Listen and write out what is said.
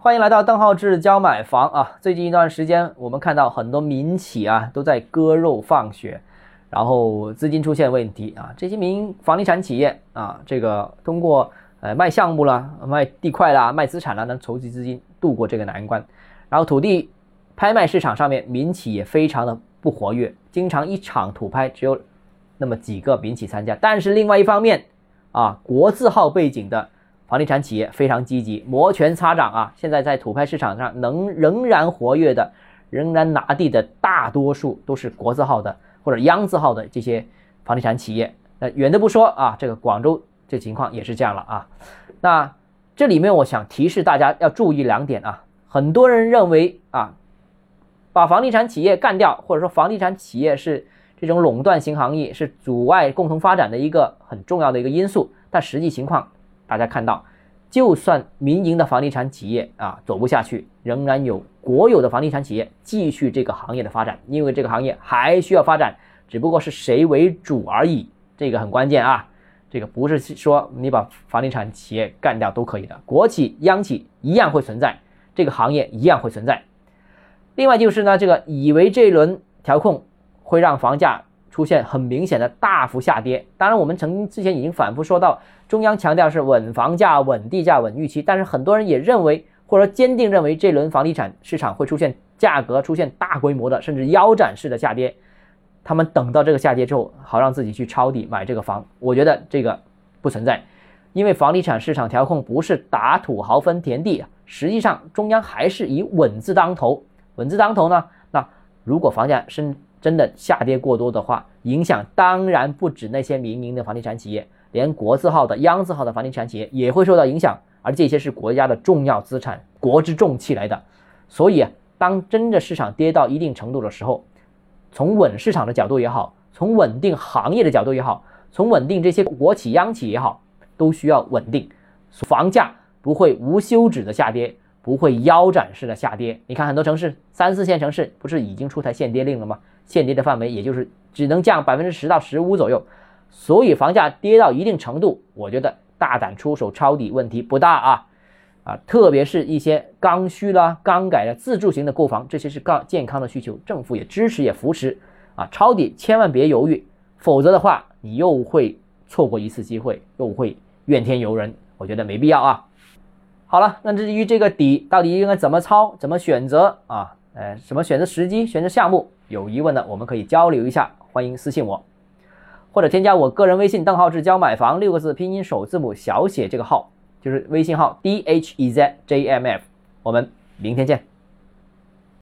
欢迎来到邓浩志教买房啊！最近一段时间，我们看到很多民企啊都在割肉放血，然后资金出现问题啊。这些民房地产企业啊，这个通过呃卖项目啦、卖地块啦、卖资产啦，能筹集资金度过这个难关。然后土地拍卖市场上面，民企也非常的不活跃，经常一场土拍只有那么几个民企参加。但是另外一方面啊，国字号背景的。房地产企业非常积极，摩拳擦掌啊！现在在土拍市场上能仍然活跃的、仍然拿地的大多数都是国字号的或者央字号的这些房地产企业。那远的不说啊，这个广州这情况也是这样了啊。那这里面我想提示大家要注意两点啊。很多人认为啊，把房地产企业干掉，或者说房地产企业是这种垄断型行业，是阻碍共同发展的一个很重要的一个因素，但实际情况。大家看到，就算民营的房地产企业啊走不下去，仍然有国有的房地产企业继续这个行业的发展，因为这个行业还需要发展，只不过是谁为主而已。这个很关键啊，这个不是说你把房地产企业干掉都可以的，国企、央企一样会存在，这个行业一样会存在。另外就是呢，这个以为这一轮调控会让房价。出现很明显的大幅下跌。当然，我们曾经之前已经反复说到，中央强调是稳房价、稳地价、稳预期。但是很多人也认为，或者说坚定认为，这轮房地产市场会出现价格出现大规模的甚至腰斩式的下跌。他们等到这个下跌之后，好让自己去抄底买这个房。我觉得这个不存在，因为房地产市场调控不是打土豪分田地，实际上中央还是以稳字当头。稳字当头呢，那如果房价升。真的下跌过多的话，影响当然不止那些民营的房地产企业，连国字号的、央字号的房地产企业也会受到影响，而这些是国家的重要资产，国之重器来的。所以，当真的市场跌到一定程度的时候，从稳市场的角度也好，从稳定行业的角度也好，从稳定这些国企、央企也好，都需要稳定，房价不会无休止的下跌，不会腰斩式的下跌。你看很多城市，三四线城市不是已经出台限跌令了吗？限跌的范围也就是只能降百分之十到十五左右，所以房价跌到一定程度，我觉得大胆出手抄底问题不大啊啊，特别是一些刚需啦、刚改的自住型的购房，这些是刚健康的需求，政府也支持也扶持啊，抄底千万别犹豫，否则的话你又会错过一次机会，又会怨天尤人，我觉得没必要啊。好了，那至于这个底到底应该怎么抄、怎么选择啊？呃，什么选择时机、选择项目？有疑问的，我们可以交流一下，欢迎私信我，或者添加我个人微信邓浩志教买房六个字拼音首字母小写这个号，就是微信号 d h e z j m f，我们明天见。